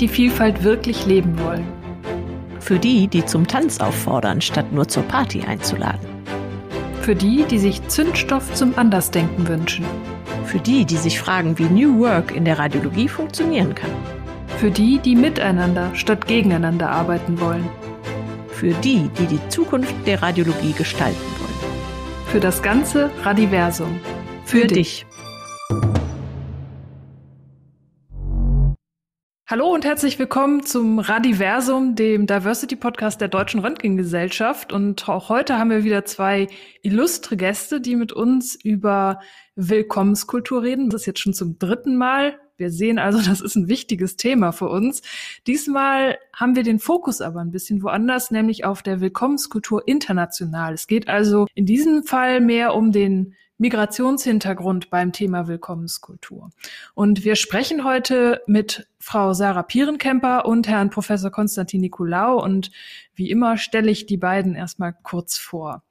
die, Vielfalt wirklich leben wollen. Für die, die zum Tanz auffordern, statt nur zur Party einzuladen. Für die, die sich Zündstoff zum Andersdenken wünschen. Für die, die sich fragen, wie New Work in der Radiologie funktionieren kann. Für die, die miteinander statt gegeneinander arbeiten wollen. Für die, die die Zukunft der Radiologie gestalten wollen. Für das ganze Radiversum. Für, Für dich. dich. Hallo und herzlich willkommen zum Radiversum, dem Diversity Podcast der Deutschen Röntgengesellschaft. Und auch heute haben wir wieder zwei illustre Gäste, die mit uns über Willkommenskultur reden. Das ist jetzt schon zum dritten Mal. Wir sehen also, das ist ein wichtiges Thema für uns. Diesmal haben wir den Fokus aber ein bisschen woanders, nämlich auf der Willkommenskultur international. Es geht also in diesem Fall mehr um den Migrationshintergrund beim Thema Willkommenskultur. Und wir sprechen heute mit Frau Sarah Pierenkemper und Herrn Professor Konstantin Nikolaou. Und wie immer stelle ich die beiden erstmal kurz vor.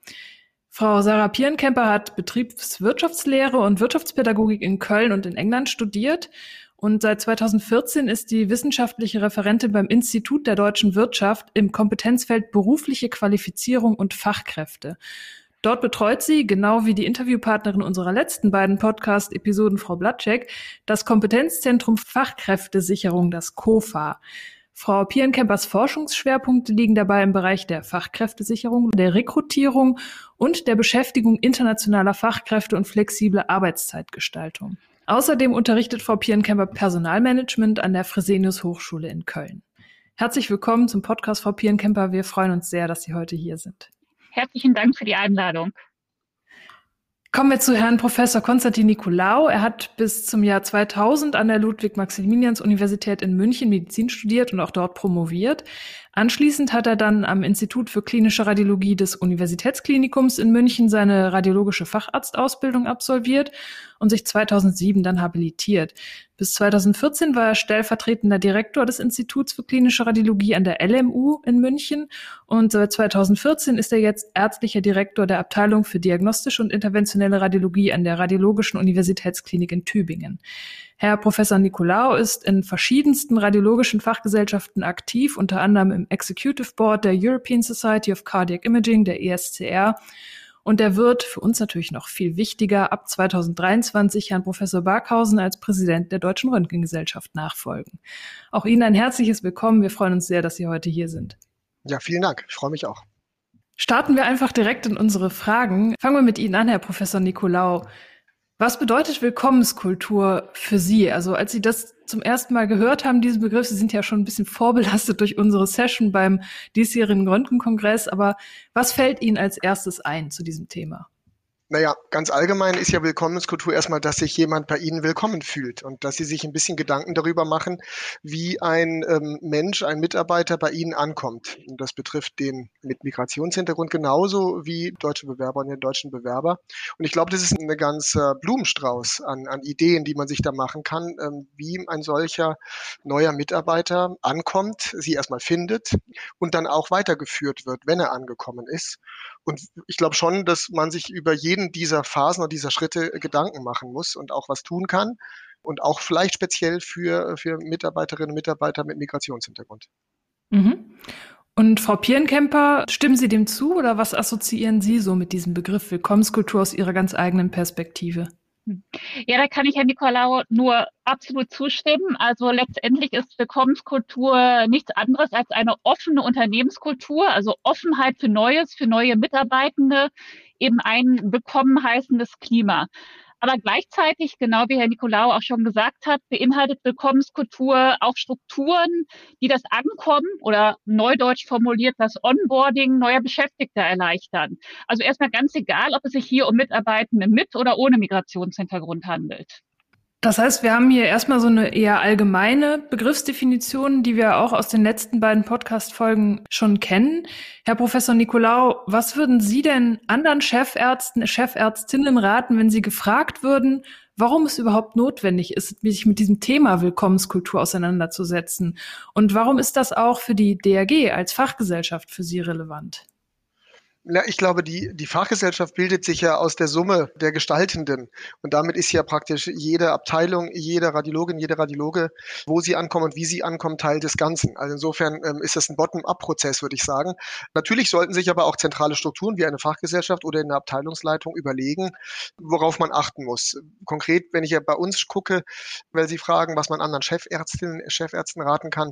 Frau Sarah Pierenkemper hat Betriebswirtschaftslehre und Wirtschaftspädagogik in Köln und in England studiert. Und seit 2014 ist die wissenschaftliche Referentin beim Institut der deutschen Wirtschaft im Kompetenzfeld berufliche Qualifizierung und Fachkräfte. Dort betreut sie, genau wie die Interviewpartnerin unserer letzten beiden Podcast-Episoden, Frau Blatschek, das Kompetenzzentrum Fachkräftesicherung, das KOFA. Frau Pierenkempers Forschungsschwerpunkte liegen dabei im Bereich der Fachkräftesicherung, der Rekrutierung und der Beschäftigung internationaler Fachkräfte und flexible Arbeitszeitgestaltung. Außerdem unterrichtet Frau Pierenkemper Personalmanagement an der Fresenius Hochschule in Köln. Herzlich willkommen zum Podcast, Frau Pierenkemper. Wir freuen uns sehr, dass Sie heute hier sind. Herzlichen Dank für die Einladung. Kommen wir zu Herrn Professor Konstantin Nikolaou. Er hat bis zum Jahr 2000 an der Ludwig-Maximilians-Universität in München Medizin studiert und auch dort promoviert. Anschließend hat er dann am Institut für klinische Radiologie des Universitätsklinikums in München seine radiologische Facharztausbildung absolviert und sich 2007 dann habilitiert. Bis 2014 war er stellvertretender Direktor des Instituts für klinische Radiologie an der LMU in München und seit 2014 ist er jetzt ärztlicher Direktor der Abteilung für diagnostische und interventionelle Radiologie an der Radiologischen Universitätsklinik in Tübingen. Herr Professor Nicolaou ist in verschiedensten radiologischen Fachgesellschaften aktiv, unter anderem im Executive Board der European Society of Cardiac Imaging, der ESCR und er wird für uns natürlich noch viel wichtiger ab 2023 Herrn Professor Barkhausen als Präsident der Deutschen Röntgengesellschaft nachfolgen. Auch Ihnen ein herzliches Willkommen. Wir freuen uns sehr, dass Sie heute hier sind. Ja, vielen Dank. Ich freue mich auch. Starten wir einfach direkt in unsere Fragen. Fangen wir mit Ihnen an, Herr Professor Nicolau. Was bedeutet Willkommenskultur für Sie? Also als Sie das zum ersten Mal gehört haben, diesen Begriff, Sie sind ja schon ein bisschen vorbelastet durch unsere Session beim diesjährigen Röntgenkongress, aber was fällt Ihnen als erstes ein zu diesem Thema? Naja, ganz allgemein ist ja Willkommenskultur erstmal, dass sich jemand bei Ihnen willkommen fühlt und dass Sie sich ein bisschen Gedanken darüber machen, wie ein ähm, Mensch, ein Mitarbeiter bei Ihnen ankommt. Und das betrifft den mit Migrationshintergrund genauso wie deutsche Bewerber und den deutschen Bewerber. Und ich glaube, das ist eine ganze Blumenstrauß an, an Ideen, die man sich da machen kann, ähm, wie ein solcher neuer Mitarbeiter ankommt, sie erstmal findet und dann auch weitergeführt wird, wenn er angekommen ist. Und ich glaube schon, dass man sich über jeden dieser Phasen und dieser Schritte Gedanken machen muss und auch was tun kann. Und auch vielleicht speziell für, für Mitarbeiterinnen und Mitarbeiter mit Migrationshintergrund. Mhm. Und Frau Pierenkemper, stimmen Sie dem zu oder was assoziieren Sie so mit diesem Begriff Willkommenskultur aus Ihrer ganz eigenen Perspektive? Ja, da kann ich Herrn Nikolaou nur absolut zustimmen. Also letztendlich ist Willkommenskultur nichts anderes als eine offene Unternehmenskultur, also Offenheit für Neues, für neue Mitarbeitende, eben ein willkommen heißendes Klima. Aber gleichzeitig, genau wie Herr Nikolaou auch schon gesagt hat, beinhaltet Willkommenskultur auch Strukturen, die das Ankommen oder neudeutsch formuliert das Onboarding neuer Beschäftigter erleichtern. Also erstmal ganz egal, ob es sich hier um Mitarbeitende mit oder ohne Migrationshintergrund handelt. Das heißt, wir haben hier erstmal so eine eher allgemeine Begriffsdefinition, die wir auch aus den letzten beiden Podcast-Folgen schon kennen. Herr Professor Nikolaou, was würden Sie denn anderen Chefärzten, Chefärztinnen raten, wenn Sie gefragt würden, warum es überhaupt notwendig ist, sich mit diesem Thema Willkommenskultur auseinanderzusetzen? Und warum ist das auch für die DRG als Fachgesellschaft für Sie relevant? Ja, ich glaube, die, die Fachgesellschaft bildet sich ja aus der Summe der Gestaltenden. Und damit ist ja praktisch jede Abteilung, jede Radiologin, jede Radiologe, wo sie ankommen und wie sie ankommen, Teil des Ganzen. Also insofern ähm, ist das ein Bottom-up-Prozess, würde ich sagen. Natürlich sollten sich aber auch zentrale Strukturen wie eine Fachgesellschaft oder eine Abteilungsleitung überlegen, worauf man achten muss. Konkret, wenn ich ja bei uns gucke, weil Sie fragen, was man anderen Chefärztinnen, Chefärzten raten kann.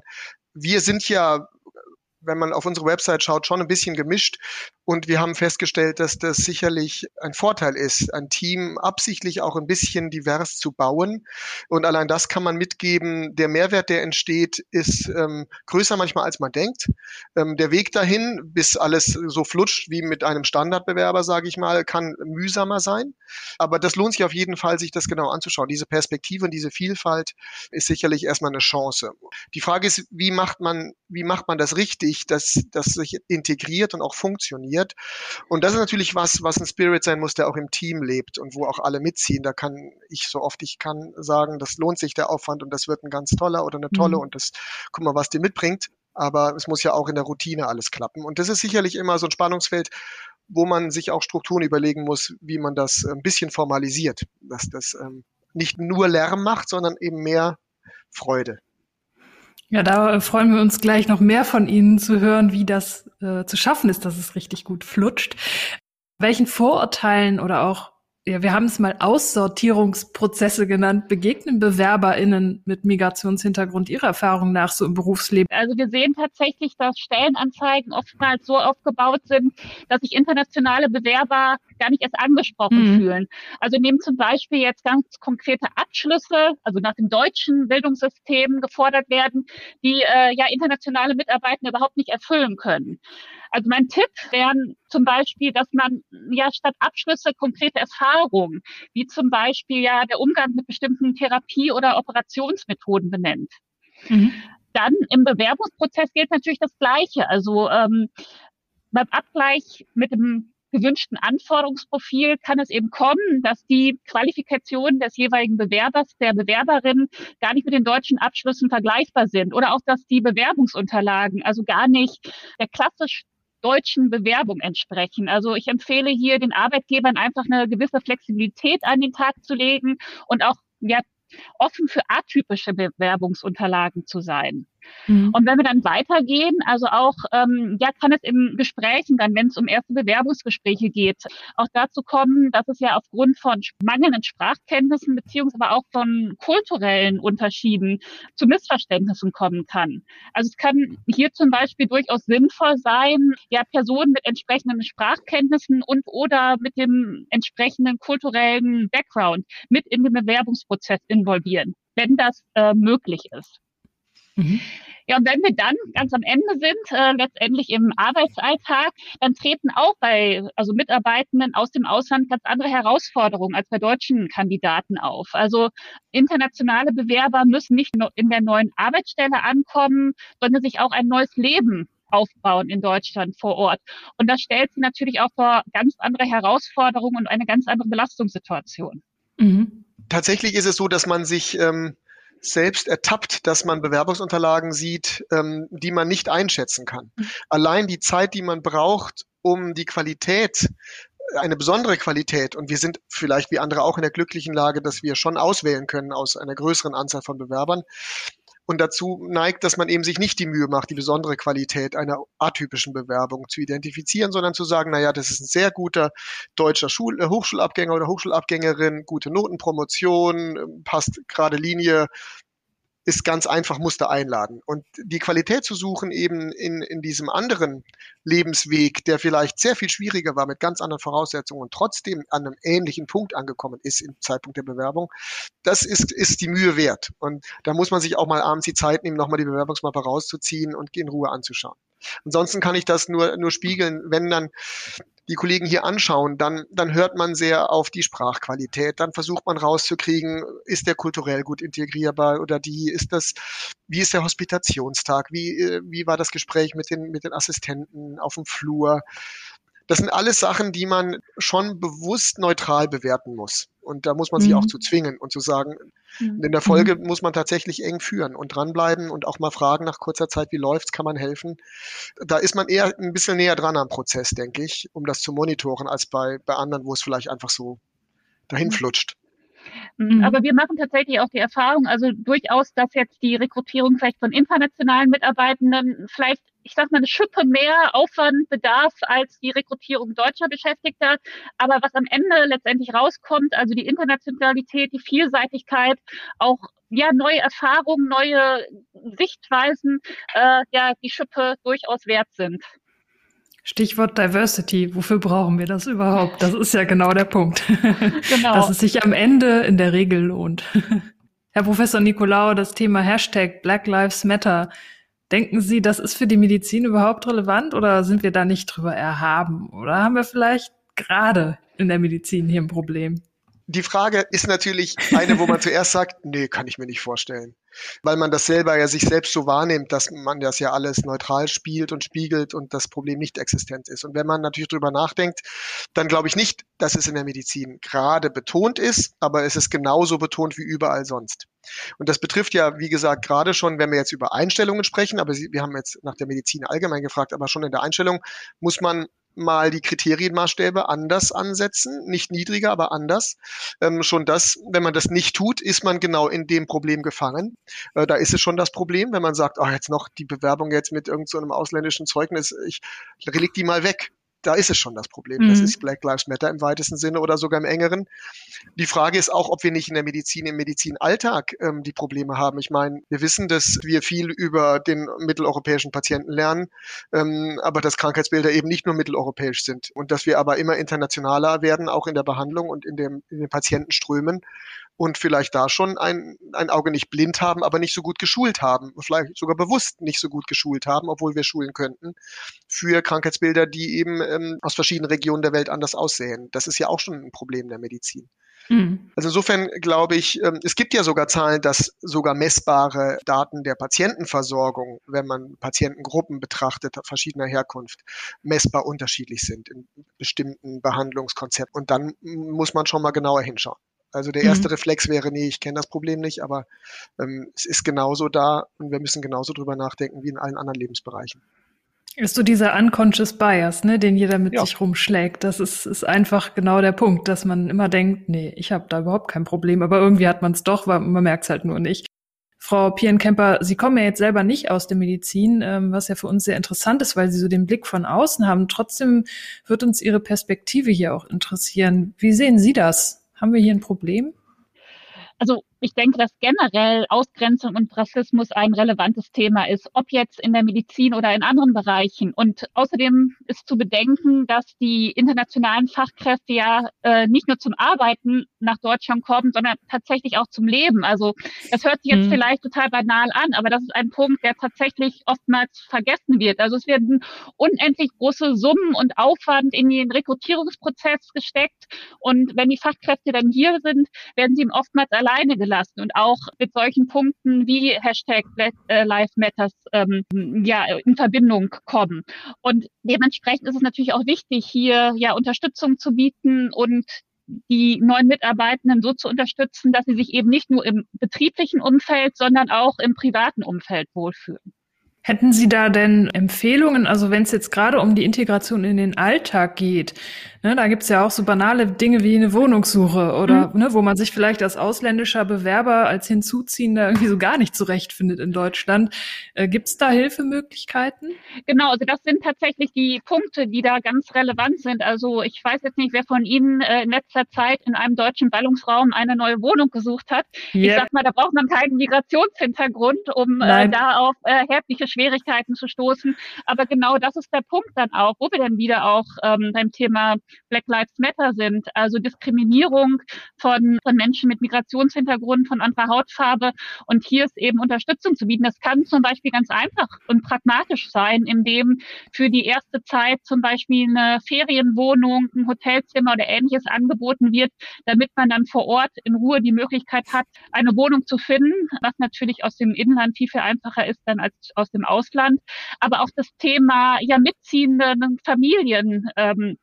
Wir sind ja wenn man auf unsere Website schaut, schon ein bisschen gemischt. Und wir haben festgestellt, dass das sicherlich ein Vorteil ist, ein Team absichtlich auch ein bisschen divers zu bauen. Und allein das kann man mitgeben. Der Mehrwert, der entsteht, ist ähm, größer manchmal, als man denkt. Ähm, der Weg dahin, bis alles so flutscht wie mit einem Standardbewerber, sage ich mal, kann mühsamer sein. Aber das lohnt sich auf jeden Fall, sich das genau anzuschauen. Diese Perspektive und diese Vielfalt ist sicherlich erstmal eine Chance. Die Frage ist, wie macht man, wie macht man das richtig, dass das sich integriert und auch funktioniert? Funktioniert. Und das ist natürlich was, was ein Spirit sein muss, der auch im Team lebt und wo auch alle mitziehen. Da kann ich so oft ich kann sagen, das lohnt sich der Aufwand und das wird ein ganz toller oder eine tolle mhm. und das, guck mal, was die mitbringt. Aber es muss ja auch in der Routine alles klappen. Und das ist sicherlich immer so ein Spannungsfeld, wo man sich auch Strukturen überlegen muss, wie man das ein bisschen formalisiert, dass das ähm, nicht nur Lärm macht, sondern eben mehr Freude. Ja, da freuen wir uns gleich noch mehr von Ihnen zu hören, wie das äh, zu schaffen ist, dass es richtig gut flutscht. Welchen Vorurteilen oder auch ja, wir haben es mal Aussortierungsprozesse genannt. Begegnen BewerberInnen mit Migrationshintergrund ihrer Erfahrung nach so im Berufsleben? Also wir sehen tatsächlich, dass Stellenanzeigen oftmals so aufgebaut sind, dass sich internationale Bewerber gar nicht erst angesprochen mhm. fühlen. Also nehmen zum Beispiel jetzt ganz konkrete Abschlüsse, also nach dem deutschen Bildungssystem gefordert werden, die äh, ja internationale Mitarbeiter überhaupt nicht erfüllen können. Also mein Tipp wäre zum Beispiel, dass man ja statt Abschlüsse konkrete Erfahrungen, wie zum Beispiel ja der Umgang mit bestimmten Therapie- oder Operationsmethoden benennt. Mhm. Dann im Bewerbungsprozess gilt natürlich das Gleiche. Also ähm, beim Abgleich mit dem gewünschten Anforderungsprofil kann es eben kommen, dass die Qualifikationen des jeweiligen Bewerbers, der Bewerberin gar nicht mit den deutschen Abschlüssen vergleichbar sind oder auch, dass die Bewerbungsunterlagen also gar nicht der klassisch deutschen Bewerbung entsprechen. Also ich empfehle hier den Arbeitgebern einfach eine gewisse Flexibilität an den Tag zu legen und auch ja, offen für atypische Bewerbungsunterlagen zu sein. Mhm. Und wenn wir dann weitergehen, also auch, ähm, ja, kann es im Gesprächen dann, wenn es um erste Bewerbungsgespräche geht, auch dazu kommen, dass es ja aufgrund von mangelnden Sprachkenntnissen beziehungsweise aber auch von kulturellen Unterschieden zu Missverständnissen kommen kann. Also es kann hier zum Beispiel durchaus sinnvoll sein, ja, Personen mit entsprechenden Sprachkenntnissen und oder mit dem entsprechenden kulturellen Background mit in den Bewerbungsprozess involvieren, wenn das äh, möglich ist. Mhm. Ja, und wenn wir dann ganz am Ende sind, äh, letztendlich im Arbeitsalltag, dann treten auch bei also Mitarbeitenden aus dem Ausland ganz andere Herausforderungen als bei deutschen Kandidaten auf. Also internationale Bewerber müssen nicht nur in der neuen Arbeitsstelle ankommen, sondern sich auch ein neues Leben aufbauen in Deutschland vor Ort. Und das stellt sie natürlich auch vor ganz andere Herausforderungen und eine ganz andere Belastungssituation. Mhm. Tatsächlich ist es so, dass man sich ähm, selbst ertappt, dass man Bewerbungsunterlagen sieht, ähm, die man nicht einschätzen kann. Mhm. Allein die Zeit, die man braucht, um die Qualität eine besondere Qualität und wir sind vielleicht wie andere auch in der glücklichen Lage, dass wir schon auswählen können aus einer größeren Anzahl von Bewerbern und dazu neigt, dass man eben sich nicht die Mühe macht, die besondere Qualität einer atypischen Bewerbung zu identifizieren, sondern zu sagen, naja, das ist ein sehr guter deutscher Schul äh, Hochschulabgänger oder Hochschulabgängerin, gute Notenpromotion, äh, passt gerade Linie ist ganz einfach Muster einladen. Und die Qualität zu suchen eben in, in diesem anderen Lebensweg, der vielleicht sehr viel schwieriger war mit ganz anderen Voraussetzungen und trotzdem an einem ähnlichen Punkt angekommen ist im Zeitpunkt der Bewerbung, das ist, ist die Mühe wert. Und da muss man sich auch mal abends die Zeit nehmen, nochmal die Bewerbungsmappe rauszuziehen und in Ruhe anzuschauen. Ansonsten kann ich das nur, nur spiegeln, wenn dann die Kollegen hier anschauen, dann, dann hört man sehr auf die Sprachqualität. Dann versucht man rauszukriegen, ist der kulturell gut integrierbar oder die, ist das, wie ist der Hospitationstag? Wie, äh, wie war das Gespräch mit den, mit den Assistenten auf dem Flur? Das sind alles Sachen, die man schon bewusst neutral bewerten muss. Und da muss man sich mhm. auch zu zwingen und zu sagen, mhm. in der Folge mhm. muss man tatsächlich eng führen und dranbleiben und auch mal fragen nach kurzer Zeit, wie läuft's, kann man helfen. Da ist man eher ein bisschen näher dran am Prozess, denke ich, um das zu monitoren, als bei, bei anderen, wo es vielleicht einfach so dahin mhm. flutscht. Mhm. Aber wir machen tatsächlich auch die Erfahrung, also durchaus, dass jetzt die Rekrutierung vielleicht von internationalen Mitarbeitenden vielleicht, ich sag mal, eine Schippe mehr Aufwand bedarf als die Rekrutierung deutscher Beschäftigter. Aber was am Ende letztendlich rauskommt, also die Internationalität, die Vielseitigkeit, auch ja, neue Erfahrungen, neue Sichtweisen, äh, ja, die Schippe durchaus wert sind. Stichwort Diversity. Wofür brauchen wir das überhaupt? Das ist ja genau der Punkt. Genau. Dass es sich am Ende in der Regel lohnt. Herr Professor Nicolau, das Thema Hashtag Black Lives Matter. Denken Sie, das ist für die Medizin überhaupt relevant oder sind wir da nicht drüber erhaben? Oder haben wir vielleicht gerade in der Medizin hier ein Problem? Die Frage ist natürlich eine, wo man zuerst sagt, nee, kann ich mir nicht vorstellen weil man das selber ja sich selbst so wahrnimmt, dass man das ja alles neutral spielt und spiegelt und das Problem nicht existent ist. Und wenn man natürlich drüber nachdenkt, dann glaube ich nicht, dass es in der Medizin gerade betont ist, aber es ist genauso betont wie überall sonst. Und das betrifft ja, wie gesagt, gerade schon, wenn wir jetzt über Einstellungen sprechen, aber wir haben jetzt nach der Medizin allgemein gefragt, aber schon in der Einstellung muss man mal die Kriterienmaßstäbe anders ansetzen, nicht niedriger, aber anders. Ähm, schon das, wenn man das nicht tut, ist man genau in dem Problem gefangen. Äh, da ist es schon das Problem, wenn man sagt, ach, jetzt noch die Bewerbung jetzt mit irgendeinem so ausländischen Zeugnis, ich leg die mal weg da ist es schon das Problem. Mhm. Das ist Black Lives Matter im weitesten Sinne oder sogar im engeren. Die Frage ist auch, ob wir nicht in der Medizin, im Medizinalltag ähm, die Probleme haben. Ich meine, wir wissen, dass wir viel über den mitteleuropäischen Patienten lernen, ähm, aber dass Krankheitsbilder eben nicht nur mitteleuropäisch sind und dass wir aber immer internationaler werden, auch in der Behandlung und in, dem, in den Patientenströmen und vielleicht da schon ein, ein Auge nicht blind haben, aber nicht so gut geschult haben, vielleicht sogar bewusst nicht so gut geschult haben, obwohl wir schulen könnten, für Krankheitsbilder, die eben ähm, aus verschiedenen Regionen der Welt anders aussehen. Das ist ja auch schon ein Problem der Medizin. Mhm. Also insofern glaube ich, ähm, es gibt ja sogar Zahlen, dass sogar messbare Daten der Patientenversorgung, wenn man Patientengruppen betrachtet, verschiedener Herkunft, messbar unterschiedlich sind in bestimmten Behandlungskonzepten. Und dann muss man schon mal genauer hinschauen. Also der erste mhm. Reflex wäre, nee, ich kenne das Problem nicht, aber ähm, es ist genauso da und wir müssen genauso drüber nachdenken wie in allen anderen Lebensbereichen. Ist so dieser unconscious bias, ne, den jeder mit ja. sich rumschlägt. Das ist, ist einfach genau der Punkt, dass man immer denkt, nee, ich habe da überhaupt kein Problem, aber irgendwie hat man es doch, weil man merkt es halt nur nicht. Frau Pierenkemper, Sie kommen ja jetzt selber nicht aus der Medizin, ähm, was ja für uns sehr interessant ist, weil Sie so den Blick von außen haben. Trotzdem wird uns Ihre Perspektive hier auch interessieren. Wie sehen Sie das? Haben wir hier ein Problem? Also ich denke, dass generell Ausgrenzung und Rassismus ein relevantes Thema ist, ob jetzt in der Medizin oder in anderen Bereichen. Und außerdem ist zu bedenken, dass die internationalen Fachkräfte ja äh, nicht nur zum Arbeiten nach Deutschland kommen, sondern tatsächlich auch zum Leben. Also das hört sich jetzt mhm. vielleicht total banal an, aber das ist ein Punkt, der tatsächlich oftmals vergessen wird. Also es werden unendlich große Summen und Aufwand in den Rekrutierungsprozess gesteckt. Und wenn die Fachkräfte dann hier sind, werden sie oftmals alleine gelassen lassen und auch mit solchen Punkten wie Hashtag Black äh, Matters ähm, ja, in Verbindung kommen. Und dementsprechend ist es natürlich auch wichtig, hier ja Unterstützung zu bieten und die neuen Mitarbeitenden so zu unterstützen, dass sie sich eben nicht nur im betrieblichen Umfeld, sondern auch im privaten Umfeld wohlfühlen. Hätten Sie da denn Empfehlungen, also wenn es jetzt gerade um die Integration in den Alltag geht, ne, da gibt's ja auch so banale Dinge wie eine Wohnungssuche oder mhm. ne, wo man sich vielleicht als ausländischer Bewerber, als Hinzuziehender irgendwie so gar nicht zurechtfindet in Deutschland. Äh, gibt's da Hilfemöglichkeiten? Genau, also das sind tatsächlich die Punkte, die da ganz relevant sind. Also ich weiß jetzt nicht, wer von Ihnen äh, in letzter Zeit in einem deutschen Ballungsraum eine neue Wohnung gesucht hat. Yep. Ich sag mal, da braucht man keinen Migrationshintergrund, um äh, da auf äh, erhebliche Schwierigkeiten zu stoßen. Aber genau das ist der Punkt dann auch, wo wir dann wieder auch ähm, beim Thema Black Lives Matter sind. Also Diskriminierung von, von Menschen mit Migrationshintergrund, von anderer Hautfarbe. Und hier ist eben Unterstützung zu bieten. Das kann zum Beispiel ganz einfach und pragmatisch sein, indem für die erste Zeit zum Beispiel eine Ferienwohnung, ein Hotelzimmer oder ähnliches angeboten wird, damit man dann vor Ort in Ruhe die Möglichkeit hat, eine Wohnung zu finden, was natürlich aus dem Inland viel, viel einfacher ist dann als aus dem Ausland, aber auch das Thema ja mitziehenden Familien ähm,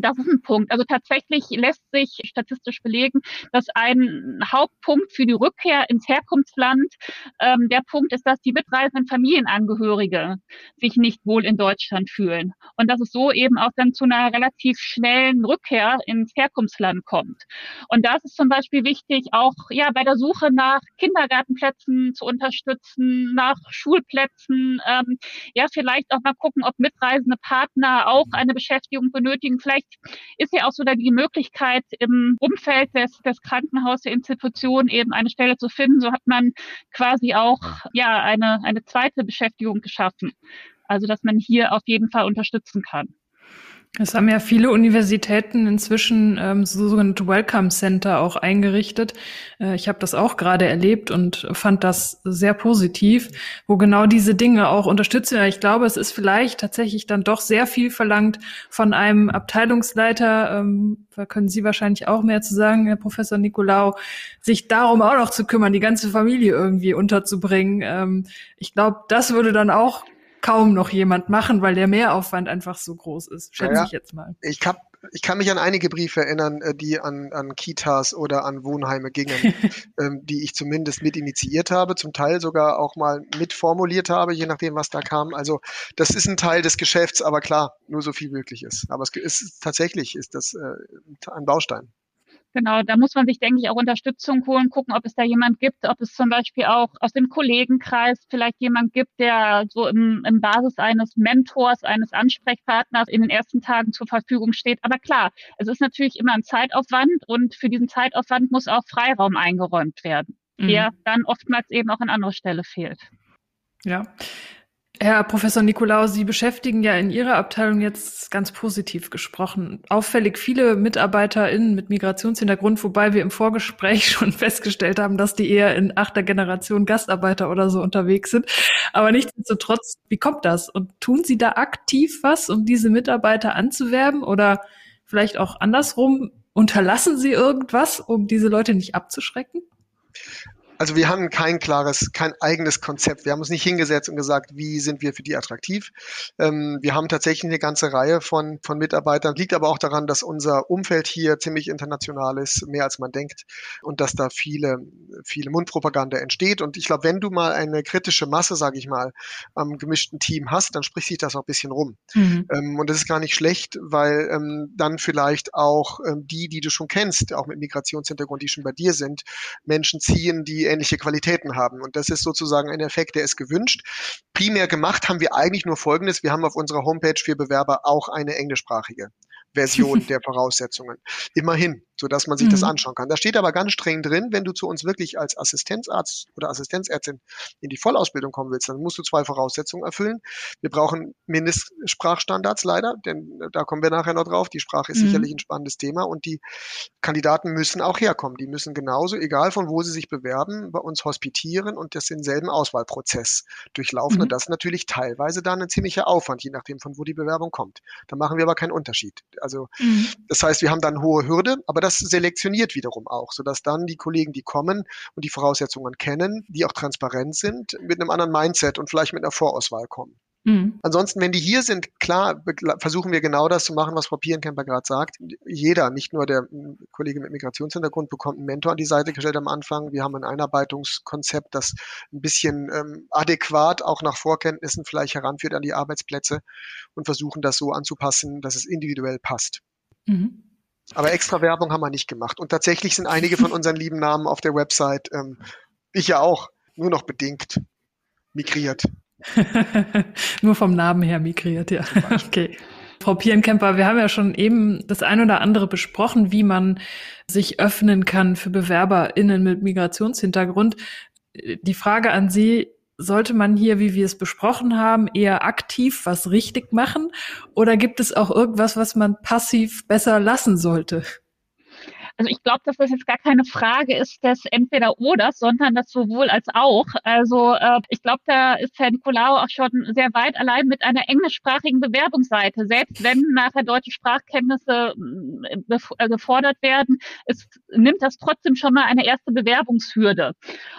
das ist ein Punkt. Also tatsächlich lässt sich statistisch belegen, dass ein Hauptpunkt für die Rückkehr ins Herkunftsland ähm, der Punkt ist, dass die mitreisenden Familienangehörige sich nicht wohl in Deutschland fühlen und dass es so eben auch dann zu einer relativ schnellen Rückkehr ins Herkunftsland kommt. Und da ist zum Beispiel wichtig, auch ja bei der Suche nach Kindergartenplätzen zu unterstützen, nach Schulplätzen, ähm, ja vielleicht auch mal gucken, ob mitreisende Partner auch eine Beschäftigung benötigen, vielleicht ist ja auch so da die Möglichkeit, im Umfeld des, des Krankenhauses, der Institution eben eine Stelle zu finden. So hat man quasi auch ja eine, eine zweite Beschäftigung geschaffen. Also dass man hier auf jeden Fall unterstützen kann. Es haben ja viele Universitäten inzwischen ähm, so sogenannte Welcome Center auch eingerichtet. Äh, ich habe das auch gerade erlebt und fand das sehr positiv, wo genau diese Dinge auch unterstützen. Ich glaube, es ist vielleicht tatsächlich dann doch sehr viel verlangt von einem Abteilungsleiter, ähm, da können Sie wahrscheinlich auch mehr zu sagen, Herr Professor Nicolau, sich darum auch noch zu kümmern, die ganze Familie irgendwie unterzubringen. Ähm, ich glaube, das würde dann auch kaum noch jemand machen, weil der Mehraufwand einfach so groß ist, schätze naja, ich jetzt mal. Ich, hab, ich kann mich an einige Briefe erinnern, äh, die an, an Kitas oder an Wohnheime gingen, ähm, die ich zumindest mit initiiert habe, zum Teil sogar auch mal mitformuliert habe, je nachdem, was da kam. Also das ist ein Teil des Geschäfts, aber klar, nur so viel möglich ist. Aber es ist tatsächlich ist das äh, ein Baustein. Genau, da muss man sich, denke ich, auch Unterstützung holen, gucken, ob es da jemand gibt, ob es zum Beispiel auch aus dem Kollegenkreis vielleicht jemand gibt, der so im, im Basis eines Mentors, eines Ansprechpartners in den ersten Tagen zur Verfügung steht. Aber klar, es ist natürlich immer ein Zeitaufwand und für diesen Zeitaufwand muss auch Freiraum eingeräumt werden, mhm. der dann oftmals eben auch an anderer Stelle fehlt. Ja, Herr Professor Nikolaus, Sie beschäftigen ja in Ihrer Abteilung jetzt ganz positiv gesprochen auffällig viele MitarbeiterInnen mit Migrationshintergrund, wobei wir im Vorgespräch schon festgestellt haben, dass die eher in achter Generation Gastarbeiter oder so unterwegs sind. Aber nichtsdestotrotz, wie kommt das? Und tun Sie da aktiv was, um diese Mitarbeiter anzuwerben oder vielleicht auch andersrum? Unterlassen Sie irgendwas, um diese Leute nicht abzuschrecken? Also wir haben kein klares, kein eigenes Konzept. Wir haben uns nicht hingesetzt und gesagt, wie sind wir für die attraktiv. Ähm, wir haben tatsächlich eine ganze Reihe von, von Mitarbeitern. Liegt aber auch daran, dass unser Umfeld hier ziemlich international ist, mehr als man denkt, und dass da viele, viele Mundpropaganda entsteht. Und ich glaube, wenn du mal eine kritische Masse, sage ich mal, am gemischten Team hast, dann spricht sich das auch ein bisschen rum. Mhm. Ähm, und das ist gar nicht schlecht, weil ähm, dann vielleicht auch ähm, die, die du schon kennst, auch mit Migrationshintergrund, die schon bei dir sind, Menschen ziehen, die ähnliche Qualitäten haben. Und das ist sozusagen ein Effekt, der ist gewünscht. Primär gemacht haben wir eigentlich nur Folgendes. Wir haben auf unserer Homepage für Bewerber auch eine englischsprachige Version der Voraussetzungen. Immerhin, so dass man sich mhm. das anschauen kann. Da steht aber ganz streng drin, wenn du zu uns wirklich als Assistenzarzt oder Assistenzärztin in die Vollausbildung kommen willst, dann musst du zwei Voraussetzungen erfüllen. Wir brauchen Mindestsprachstandards leider, denn da kommen wir nachher noch drauf. Die Sprache ist mhm. sicherlich ein spannendes Thema und die Kandidaten müssen auch herkommen. Die müssen genauso, egal von wo sie sich bewerben, bei uns hospitieren und das denselben Auswahlprozess durchlaufen. Mhm. Und das ist natürlich teilweise dann ein ziemlicher Aufwand, je nachdem von wo die Bewerbung kommt. Da machen wir aber keinen Unterschied. Also mhm. das heißt, wir haben dann hohe Hürde, aber das selektioniert wiederum auch, sodass dann die Kollegen, die kommen und die Voraussetzungen kennen, die auch transparent sind, mit einem anderen Mindset und vielleicht mit einer Vorauswahl kommen. Mhm. Ansonsten, wenn die hier sind, klar, versuchen wir genau das zu machen, was Frau Pierenkemper gerade sagt. Jeder, nicht nur der Kollege mit Migrationshintergrund, bekommt einen Mentor an die Seite gestellt am Anfang. Wir haben ein Einarbeitungskonzept, das ein bisschen ähm, adäquat auch nach Vorkenntnissen vielleicht heranführt an die Arbeitsplätze und versuchen das so anzupassen, dass es individuell passt. Mhm. Aber extra Werbung haben wir nicht gemacht. Und tatsächlich sind einige von unseren lieben Namen auf der Website, ähm, ich ja auch, nur noch bedingt migriert. Nur vom Namen her migriert, ja. Okay. Frau Pierenkemper, wir haben ja schon eben das ein oder andere besprochen, wie man sich öffnen kann für BewerberInnen mit Migrationshintergrund. Die Frage an Sie, sollte man hier, wie wir es besprochen haben, eher aktiv was richtig machen? Oder gibt es auch irgendwas, was man passiv besser lassen sollte? Also ich glaube, dass das jetzt gar keine Frage ist des entweder oder, sondern das sowohl als auch. Also äh, ich glaube, da ist Herr Nicolao auch schon sehr weit allein mit einer englischsprachigen Bewerbungsseite. Selbst wenn nachher deutsche Sprachkenntnisse äh, gefordert werden, es nimmt das trotzdem schon mal eine erste Bewerbungshürde.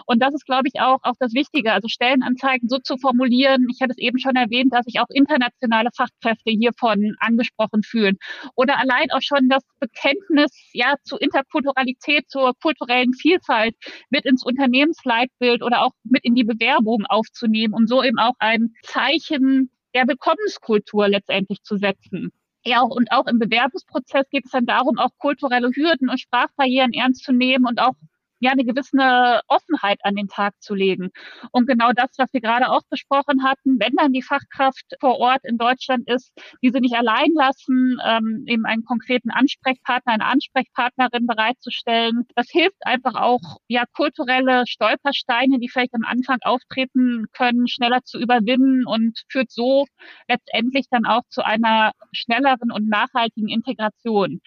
Und das ist, glaube ich, auch, auch das Wichtige. Also Stellenanzeigen so zu formulieren. Ich hatte es eben schon erwähnt, dass sich auch internationale Fachkräfte hiervon angesprochen fühlen. Oder allein auch schon das Bekenntnis ja zu Interkulturalität, zur kulturellen Vielfalt mit ins Unternehmensleitbild oder auch mit in die Bewerbung aufzunehmen, um so eben auch ein Zeichen der Willkommenskultur letztendlich zu setzen. Ja, und auch im Bewerbungsprozess geht es dann darum, auch kulturelle Hürden und Sprachbarrieren ernst zu nehmen und auch ja eine gewisse Offenheit an den Tag zu legen. Und genau das, was wir gerade auch besprochen hatten, wenn dann die Fachkraft vor Ort in Deutschland ist, diese nicht allein lassen, ähm, eben einen konkreten Ansprechpartner, eine Ansprechpartnerin bereitzustellen. Das hilft einfach auch, ja, kulturelle Stolpersteine, die vielleicht am Anfang auftreten können, schneller zu überwinden und führt so letztendlich dann auch zu einer schnelleren und nachhaltigen Integration.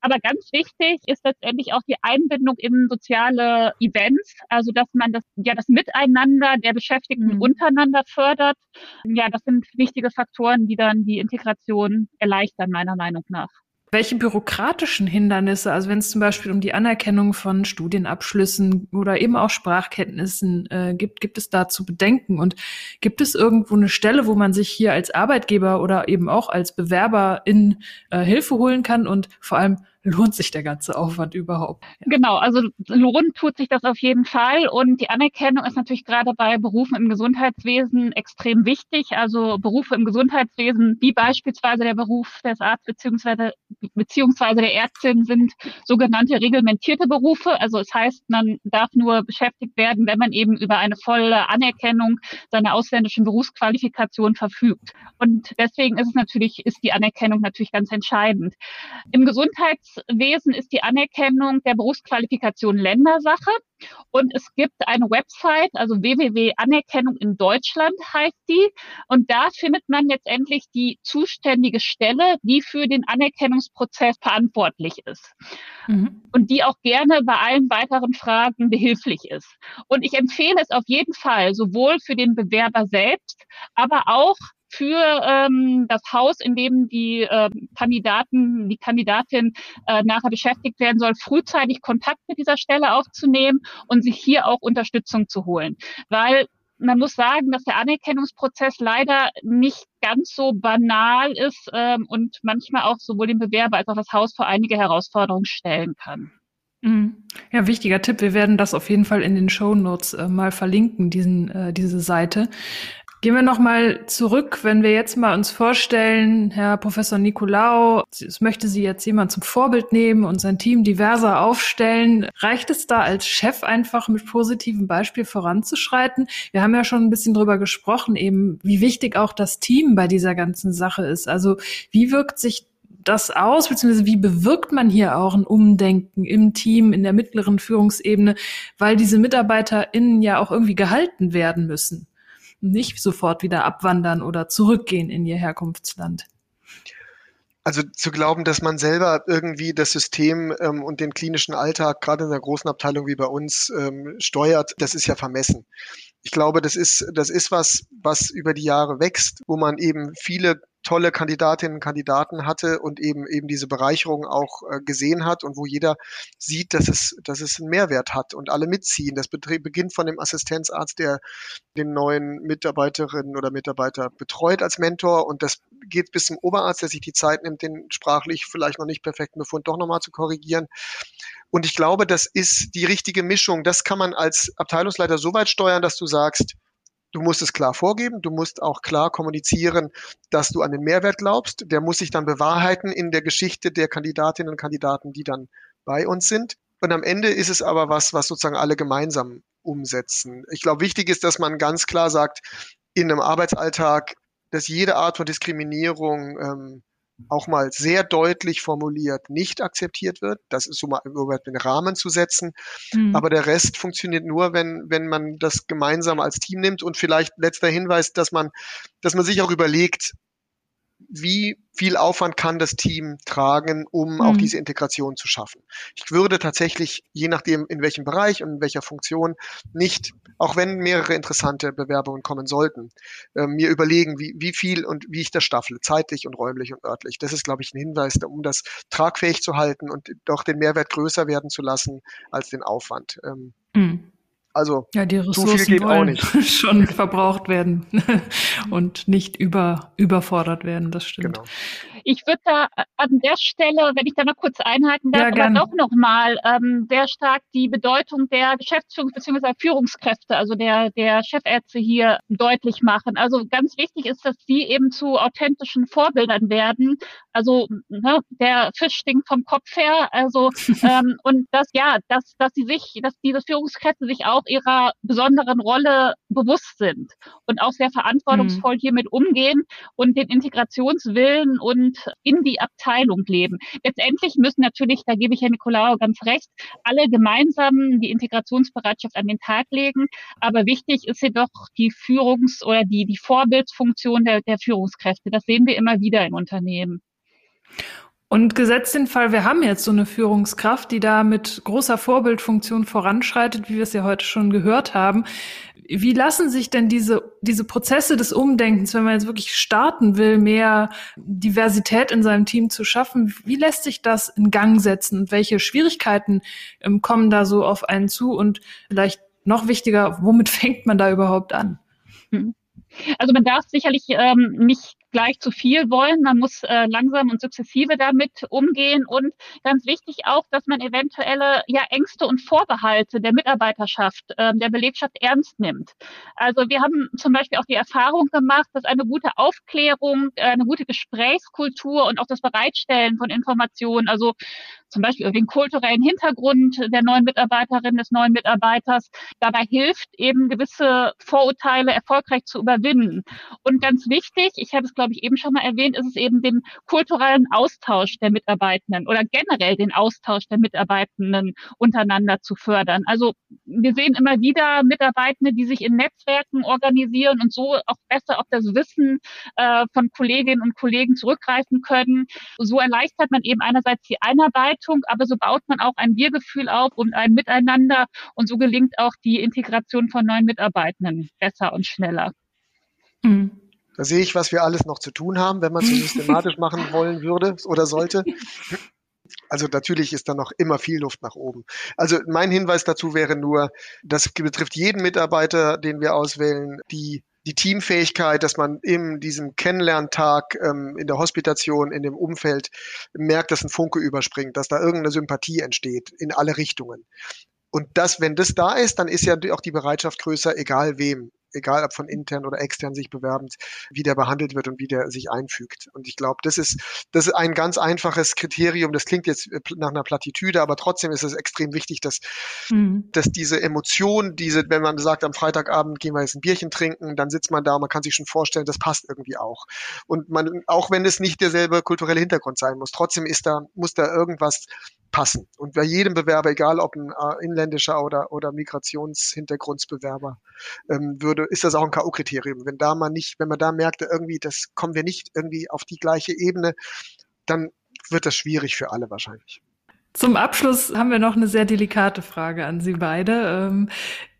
Aber ganz wichtig ist letztendlich auch die Einbindung in soziale soziale Events, also dass man das, ja, das Miteinander der Beschäftigten mhm. untereinander fördert. Ja, das sind wichtige Faktoren, die dann die Integration erleichtern, meiner Meinung nach. Welche bürokratischen Hindernisse, also wenn es zum Beispiel um die Anerkennung von Studienabschlüssen oder eben auch Sprachkenntnissen äh, gibt, gibt es da zu bedenken? Und gibt es irgendwo eine Stelle, wo man sich hier als Arbeitgeber oder eben auch als Bewerber in äh, Hilfe holen kann? Und vor allem, lohnt sich der ganze Aufwand überhaupt? Ja. Genau, also lohnt tut sich das auf jeden Fall. Und die Anerkennung ist natürlich gerade bei Berufen im Gesundheitswesen extrem wichtig. Also Berufe im Gesundheitswesen, wie beispielsweise der Beruf des Arztes beziehungsweise, beziehungsweise der Ärztin, sind sogenannte reglementierte Berufe. Also es das heißt, man darf nur beschäftigt werden, wenn man eben über eine volle Anerkennung seiner ausländischen Berufsqualifikation verfügt. Und deswegen ist es natürlich, ist die Anerkennung natürlich ganz entscheidend. Im Gesundheits Wesen ist die Anerkennung der Berufsqualifikation Ländersache. Und es gibt eine Website, also www.anerkennung in Deutschland heißt die. Und da findet man letztendlich die zuständige Stelle, die für den Anerkennungsprozess verantwortlich ist. Mhm. Und die auch gerne bei allen weiteren Fragen behilflich ist. Und ich empfehle es auf jeden Fall, sowohl für den Bewerber selbst, aber auch für ähm, das Haus, in dem die äh, Kandidaten, die Kandidatin äh, nachher beschäftigt werden soll, frühzeitig Kontakt mit dieser Stelle aufzunehmen und sich hier auch Unterstützung zu holen. Weil man muss sagen, dass der Anerkennungsprozess leider nicht ganz so banal ist ähm, und manchmal auch sowohl den Bewerber als auch das Haus vor einige Herausforderungen stellen kann. Mhm. Ja, wichtiger Tipp. Wir werden das auf jeden Fall in den Show Notes äh, mal verlinken, diesen, äh, diese Seite. Gehen wir noch mal zurück, wenn wir jetzt mal uns vorstellen, Herr Professor Nicolau, es möchte Sie jetzt jemand zum Vorbild nehmen und sein Team diverser aufstellen. Reicht es da als Chef einfach mit positivem Beispiel voranzuschreiten? Wir haben ja schon ein bisschen drüber gesprochen, eben wie wichtig auch das Team bei dieser ganzen Sache ist. Also wie wirkt sich das aus, beziehungsweise wie bewirkt man hier auch ein Umdenken im Team, in der mittleren Führungsebene, weil diese MitarbeiterInnen ja auch irgendwie gehalten werden müssen nicht sofort wieder abwandern oder zurückgehen in ihr Herkunftsland. Also zu glauben, dass man selber irgendwie das System ähm, und den klinischen Alltag, gerade in einer großen Abteilung wie bei uns, ähm, steuert, das ist ja vermessen. Ich glaube, das ist, das ist was, was über die Jahre wächst, wo man eben viele tolle Kandidatinnen und Kandidaten hatte und eben eben diese Bereicherung auch äh, gesehen hat und wo jeder sieht, dass es, dass es einen Mehrwert hat und alle mitziehen. Das beginnt von dem Assistenzarzt, der den neuen Mitarbeiterinnen oder Mitarbeiter betreut als Mentor und das geht bis zum Oberarzt, der sich die Zeit nimmt, den sprachlich vielleicht noch nicht perfekten Befund doch nochmal zu korrigieren. Und ich glaube, das ist die richtige Mischung. Das kann man als Abteilungsleiter so weit steuern, dass du sagst, Du musst es klar vorgeben, du musst auch klar kommunizieren, dass du an den Mehrwert glaubst. Der muss sich dann bewahrheiten in der Geschichte der Kandidatinnen und Kandidaten, die dann bei uns sind. Und am Ende ist es aber was, was sozusagen alle gemeinsam umsetzen. Ich glaube, wichtig ist, dass man ganz klar sagt, in einem Arbeitsalltag, dass jede Art von Diskriminierung ähm, auch mal sehr deutlich formuliert nicht akzeptiert wird. Das ist so mal überhaupt den Rahmen zu setzen. Mhm. Aber der Rest funktioniert nur, wenn, wenn man das gemeinsam als Team nimmt und vielleicht letzter Hinweis, dass man, dass man sich auch überlegt, wie viel Aufwand kann das Team tragen, um mhm. auch diese Integration zu schaffen. Ich würde tatsächlich, je nachdem in welchem Bereich und in welcher Funktion, nicht, auch wenn mehrere interessante Bewerbungen kommen sollten, äh, mir überlegen, wie, wie viel und wie ich das staffle, zeitlich und räumlich und örtlich. Das ist, glaube ich, ein Hinweis, um das tragfähig zu halten und doch den Mehrwert größer werden zu lassen als den Aufwand. Ähm, mhm. Also ja, die Ressourcen so viel geht auch nicht. schon verbraucht werden und nicht über, überfordert werden, das stimmt. Genau. Ich würde da an der Stelle, wenn ich da noch kurz einhalten darf, ja, aber doch nochmal ähm, sehr stark die Bedeutung der Geschäftsführungs- bzw. Führungskräfte, also der, der Chefärzte hier deutlich machen. Also ganz wichtig ist, dass sie eben zu authentischen Vorbildern werden. Also ne, der Fisch stinkt vom Kopf her. Also ähm, und das ja, dass, dass sie sich, dass diese Führungskräfte sich auch ihrer besonderen Rolle bewusst sind und auch sehr verantwortungsvoll mhm. hiermit umgehen und den Integrationswillen und in die Abteilung leben. Letztendlich müssen natürlich, da gebe ich Herrn Nicolao ganz recht, alle gemeinsam die Integrationsbereitschaft an den Tag legen. Aber wichtig ist jedoch die Führungs- oder die, die Vorbildsfunktion der, der Führungskräfte. Das sehen wir immer wieder in Unternehmen. Und gesetzt den Fall, wir haben jetzt so eine Führungskraft, die da mit großer Vorbildfunktion voranschreitet, wie wir es ja heute schon gehört haben. Wie lassen sich denn diese, diese Prozesse des Umdenkens, wenn man jetzt wirklich starten will, mehr Diversität in seinem Team zu schaffen, wie lässt sich das in Gang setzen und welche Schwierigkeiten ähm, kommen da so auf einen zu und vielleicht noch wichtiger, womit fängt man da überhaupt an? Hm. Also man darf sicherlich ähm, nicht gleich zu viel wollen. Man muss äh, langsam und sukzessive damit umgehen und ganz wichtig auch, dass man eventuelle ja Ängste und Vorbehalte der Mitarbeiterschaft, äh, der Belegschaft ernst nimmt. Also wir haben zum Beispiel auch die Erfahrung gemacht, dass eine gute Aufklärung, äh, eine gute Gesprächskultur und auch das Bereitstellen von Informationen, also zum Beispiel den kulturellen Hintergrund der neuen Mitarbeiterin, des neuen Mitarbeiters, dabei hilft, eben gewisse Vorurteile erfolgreich zu überwinden. Und ganz wichtig, ich habe es, glaube ich, eben schon mal erwähnt, ist es eben den kulturellen Austausch der Mitarbeitenden oder generell den Austausch der Mitarbeitenden untereinander zu fördern. Also wir sehen immer wieder Mitarbeitende, die sich in Netzwerken organisieren und so auch besser auf das Wissen äh, von Kolleginnen und Kollegen zurückgreifen können. So erleichtert man eben einerseits die Einarbeitung, aber so baut man auch ein Wir-Gefühl auf und ein Miteinander und so gelingt auch die Integration von neuen Mitarbeitenden besser und schneller. Mhm. Da sehe ich, was wir alles noch zu tun haben, wenn man es so systematisch machen wollen würde oder sollte. Also natürlich ist da noch immer viel Luft nach oben. Also mein Hinweis dazu wäre nur, das betrifft jeden Mitarbeiter, den wir auswählen, die die Teamfähigkeit, dass man in diesem Kennenlerntag ähm, in der Hospitation, in dem Umfeld merkt, dass ein Funke überspringt, dass da irgendeine Sympathie entsteht in alle Richtungen. Und das, wenn das da ist, dann ist ja auch die Bereitschaft größer, egal wem egal ob von intern oder extern sich bewerbend, wie der behandelt wird und wie der sich einfügt. Und ich glaube, das ist, das ist ein ganz einfaches Kriterium. Das klingt jetzt äh, nach einer Plattitüde, aber trotzdem ist es extrem wichtig, dass, mhm. dass diese Emotion, diese, wenn man sagt, am Freitagabend gehen wir jetzt ein Bierchen trinken, dann sitzt man da, man kann sich schon vorstellen, das passt irgendwie auch. Und man, auch wenn es nicht derselbe kulturelle Hintergrund sein muss, trotzdem ist da, muss da irgendwas passen. Und bei jedem Bewerber, egal ob ein äh, inländischer oder, oder Migrationshintergrundsbewerber, ähm, würde, ist das auch ein K.O.-Kriterium. Wenn da man nicht, wenn man da merkt, irgendwie, das kommen wir nicht irgendwie auf die gleiche Ebene, dann wird das schwierig für alle wahrscheinlich. Zum Abschluss haben wir noch eine sehr delikate Frage an Sie beide.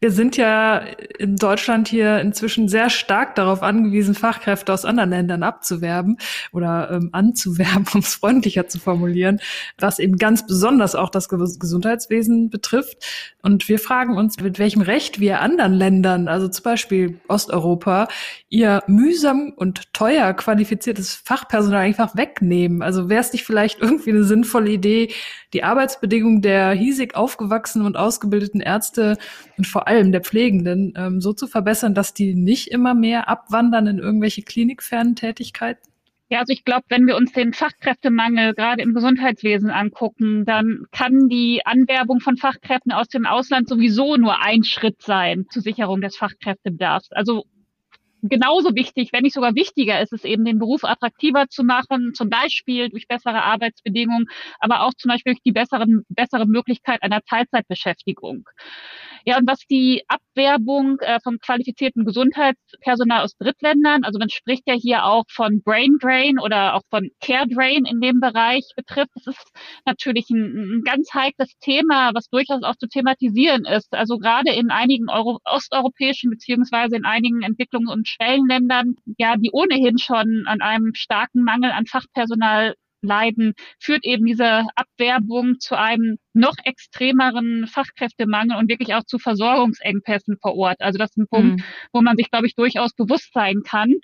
Wir sind ja in Deutschland hier inzwischen sehr stark darauf angewiesen, Fachkräfte aus anderen Ländern abzuwerben oder ähm, anzuwerben, um es freundlicher zu formulieren, was eben ganz besonders auch das Gesundheitswesen betrifft. Und wir fragen uns, mit welchem Recht wir anderen Ländern, also zum Beispiel Osteuropa, ihr mühsam und teuer qualifiziertes Fachpersonal einfach wegnehmen. Also wäre es nicht vielleicht irgendwie eine sinnvolle Idee, die Arbeitsbedingungen der hiesig aufgewachsenen und ausgebildeten Ärzte und vor allem der Pflegenden ähm, so zu verbessern, dass die nicht immer mehr abwandern in irgendwelche klinikfernen Tätigkeiten? Ja, also ich glaube, wenn wir uns den Fachkräftemangel gerade im Gesundheitswesen angucken, dann kann die Anwerbung von Fachkräften aus dem Ausland sowieso nur ein Schritt sein zur Sicherung des Fachkräftebedarfs. Also genauso wichtig, wenn nicht sogar wichtiger ist es eben, den Beruf attraktiver zu machen, zum Beispiel durch bessere Arbeitsbedingungen, aber auch zum Beispiel durch die besseren, bessere Möglichkeit einer Teilzeitbeschäftigung. Ja, und was die Abwerbung äh, von qualifiziertem Gesundheitspersonal aus Drittländern, also man spricht ja hier auch von Brain Drain oder auch von Care Drain in dem Bereich betrifft, das ist natürlich ein, ein ganz heikles Thema, was durchaus auch zu thematisieren ist. Also gerade in einigen Euro osteuropäischen beziehungsweise in einigen Entwicklungs- und Schwellenländern, ja, die ohnehin schon an einem starken Mangel an Fachpersonal leiden, führt eben diese Abwerbung zu einem noch extremeren Fachkräftemangel und wirklich auch zu Versorgungsengpässen vor Ort. Also das ist ein Punkt, mhm. wo man sich, glaube ich, durchaus bewusst sein kann.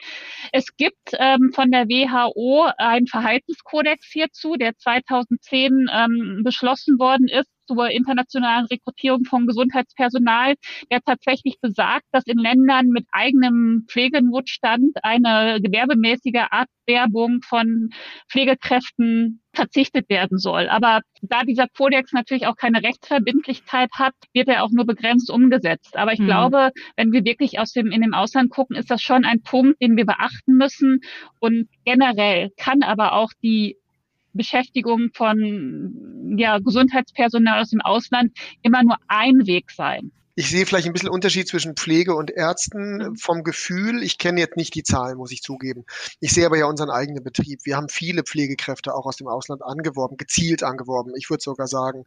Es gibt ähm, von der WHO einen Verhaltenskodex hierzu, der 2010 ähm, beschlossen worden ist zur internationalen Rekrutierung von Gesundheitspersonal, der tatsächlich besagt, dass in Ländern mit eigenem Pflegenotstand eine gewerbemäßige Abwerbung von Pflegekräften verzichtet werden soll. Aber da dieser Kodex natürlich auch keine Rechtsverbindlichkeit hat, wird er auch nur begrenzt umgesetzt. Aber ich mhm. glaube, wenn wir wirklich aus dem, in dem Ausland gucken, ist das schon ein Punkt, den wir beachten müssen. Und generell kann aber auch die Beschäftigung von ja, Gesundheitspersonal aus dem Ausland immer nur ein Weg sein. Ich sehe vielleicht ein bisschen Unterschied zwischen Pflege und Ärzten mhm. vom Gefühl. Ich kenne jetzt nicht die Zahlen, muss ich zugeben. Ich sehe aber ja unseren eigenen Betrieb. Wir haben viele Pflegekräfte auch aus dem Ausland angeworben, gezielt angeworben. Ich würde sogar sagen,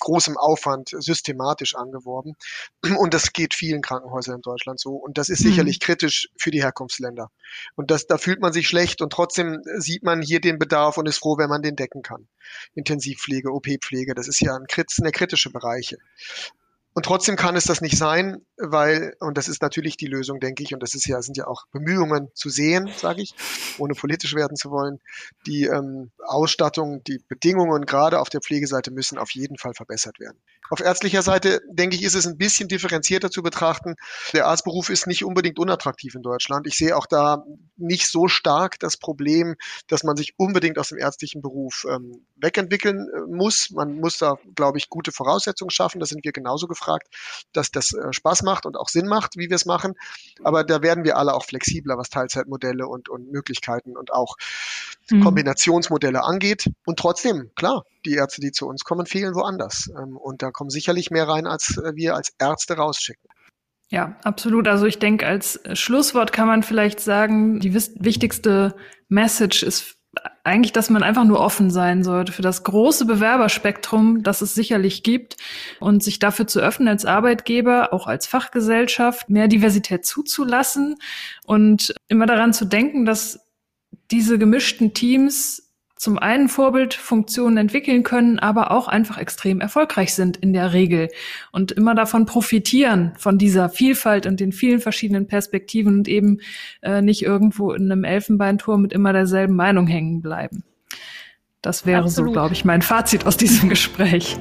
großem Aufwand, systematisch angeworben. Und das geht vielen Krankenhäusern in Deutschland so. Und das ist mhm. sicherlich kritisch für die Herkunftsländer. Und das, da fühlt man sich schlecht und trotzdem sieht man hier den Bedarf und ist froh, wenn man den decken kann. Intensivpflege, OP-Pflege, das ist ja ein, eine kritische Bereiche. Und trotzdem kann es das nicht sein, weil, und das ist natürlich die Lösung, denke ich, und das ist ja, sind ja auch Bemühungen zu sehen, sage ich, ohne politisch werden zu wollen. Die ähm, Ausstattung, die Bedingungen gerade auf der Pflegeseite müssen auf jeden Fall verbessert werden. Auf ärztlicher Seite, denke ich, ist es ein bisschen differenzierter zu betrachten. Der Arztberuf ist nicht unbedingt unattraktiv in Deutschland. Ich sehe auch da nicht so stark das Problem, dass man sich unbedingt aus dem ärztlichen Beruf ähm, wegentwickeln äh, muss. Man muss da, glaube ich, gute Voraussetzungen schaffen. Da sind wir genauso gefragt, dass das äh, Spaß macht und auch Sinn macht, wie wir es machen. Aber da werden wir alle auch flexibler, was Teilzeitmodelle und, und Möglichkeiten und auch mhm. Kombinationsmodelle angeht. Und trotzdem, klar, die Ärzte, die zu uns kommen, fehlen woanders. Ähm, und da kommen sicherlich mehr rein, als äh, wir als Ärzte rausschicken. Ja, absolut. Also ich denke, als Schlusswort kann man vielleicht sagen, die wichtigste Message ist eigentlich, dass man einfach nur offen sein sollte für das große Bewerberspektrum, das es sicherlich gibt und sich dafür zu öffnen als Arbeitgeber, auch als Fachgesellschaft, mehr Diversität zuzulassen und immer daran zu denken, dass diese gemischten Teams zum einen Vorbildfunktionen entwickeln können, aber auch einfach extrem erfolgreich sind in der Regel und immer davon profitieren, von dieser Vielfalt und den vielen verschiedenen Perspektiven und eben äh, nicht irgendwo in einem Elfenbeinturm mit immer derselben Meinung hängen bleiben. Das wäre Absolut. so, glaube ich, mein Fazit aus diesem Gespräch.